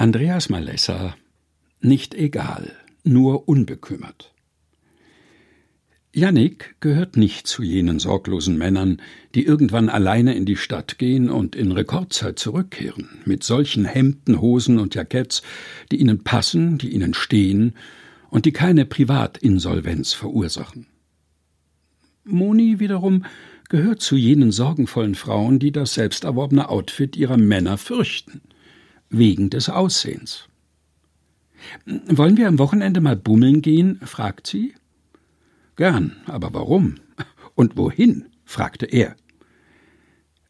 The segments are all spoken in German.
Andreas Malessa Nicht egal, nur unbekümmert. Jannik gehört nicht zu jenen sorglosen Männern, die irgendwann alleine in die Stadt gehen und in Rekordzeit zurückkehren, mit solchen Hemden, Hosen und Jacketts, die ihnen passen, die ihnen stehen und die keine Privatinsolvenz verursachen. Moni wiederum gehört zu jenen sorgenvollen Frauen, die das selbsterworbene Outfit ihrer Männer fürchten wegen des Aussehens. Wollen wir am Wochenende mal bummeln gehen? fragt sie. Gern, aber warum? Und wohin? fragte er.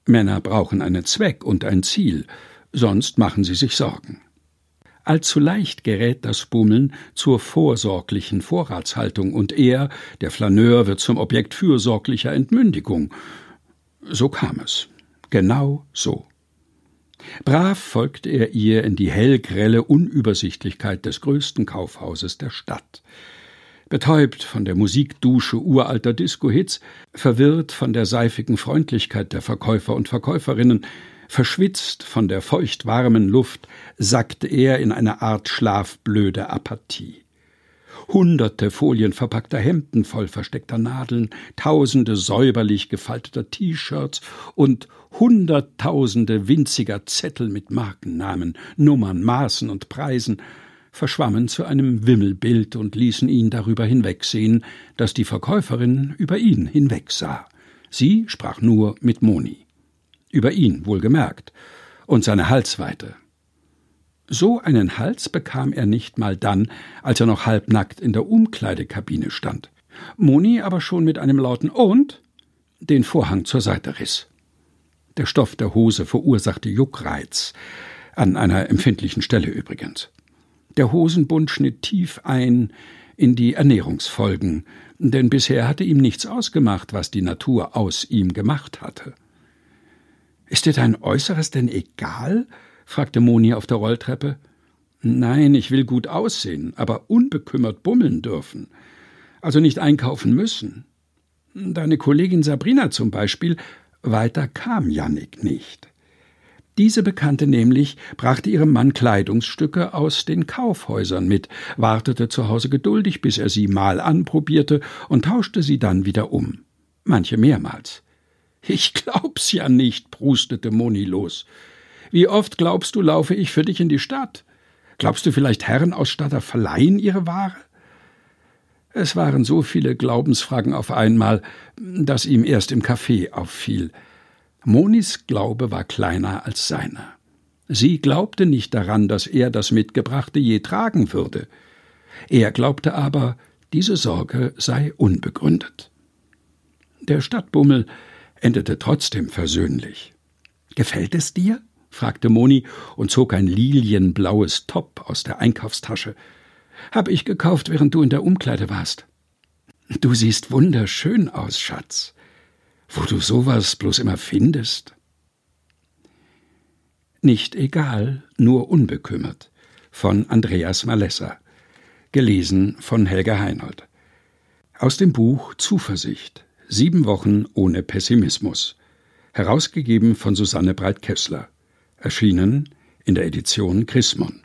Männer brauchen einen Zweck und ein Ziel, sonst machen sie sich Sorgen. Allzu leicht gerät das Bummeln zur vorsorglichen Vorratshaltung, und er, der Flaneur, wird zum Objekt fürsorglicher Entmündigung. So kam es. Genau so. Brav folgt er ihr in die hellgrelle Unübersichtlichkeit des größten Kaufhauses der Stadt. Betäubt von der Musikdusche uralter Disco-Hits, verwirrt von der seifigen Freundlichkeit der Verkäufer und Verkäuferinnen, verschwitzt von der feuchtwarmen Luft, sackte er in eine Art schlafblöde Apathie hunderte folienverpackter Hemden voll versteckter Nadeln, tausende säuberlich gefalteter T-Shirts und hunderttausende winziger Zettel mit Markennamen, Nummern, Maßen und Preisen verschwammen zu einem Wimmelbild und ließen ihn darüber hinwegsehen, dass die Verkäuferin über ihn hinwegsah. Sie sprach nur mit Moni. Über ihn wohlgemerkt und seine Halsweite, so einen Hals bekam er nicht mal dann, als er noch halbnackt in der Umkleidekabine stand. Moni aber schon mit einem lauten Und den Vorhang zur Seite riss. Der Stoff der Hose verursachte Juckreiz, an einer empfindlichen Stelle übrigens. Der Hosenbund schnitt tief ein in die Ernährungsfolgen, denn bisher hatte ihm nichts ausgemacht, was die Natur aus ihm gemacht hatte. Ist dir dein Äußeres denn egal? Fragte Moni auf der Rolltreppe. Nein, ich will gut aussehen, aber unbekümmert bummeln dürfen. Also nicht einkaufen müssen. Deine Kollegin Sabrina zum Beispiel, weiter kam Jannik nicht. Diese Bekannte nämlich brachte ihrem Mann Kleidungsstücke aus den Kaufhäusern mit, wartete zu Hause geduldig, bis er sie mal anprobierte und tauschte sie dann wieder um. Manche mehrmals. Ich glaub's ja nicht, prustete Moni los. Wie oft glaubst du, laufe ich für dich in die Stadt? Glaubst du vielleicht, Herrenausstatter verleihen ihre Ware? Es waren so viele Glaubensfragen auf einmal, dass ihm erst im Café auffiel. Monis Glaube war kleiner als seiner. Sie glaubte nicht daran, dass er das Mitgebrachte je tragen würde. Er glaubte aber, diese Sorge sei unbegründet. Der Stadtbummel endete trotzdem versöhnlich. Gefällt es dir? Fragte Moni und zog ein lilienblaues Top aus der Einkaufstasche. Hab ich gekauft, während du in der Umkleide warst. Du siehst wunderschön aus, Schatz. Wo du sowas bloß immer findest. Nicht egal, nur unbekümmert. Von Andreas Malessa. Gelesen von Helga Heinold. Aus dem Buch Zuversicht. Sieben Wochen ohne Pessimismus. Herausgegeben von Susanne Breit-Kessler erschienen in der Edition Chrismon.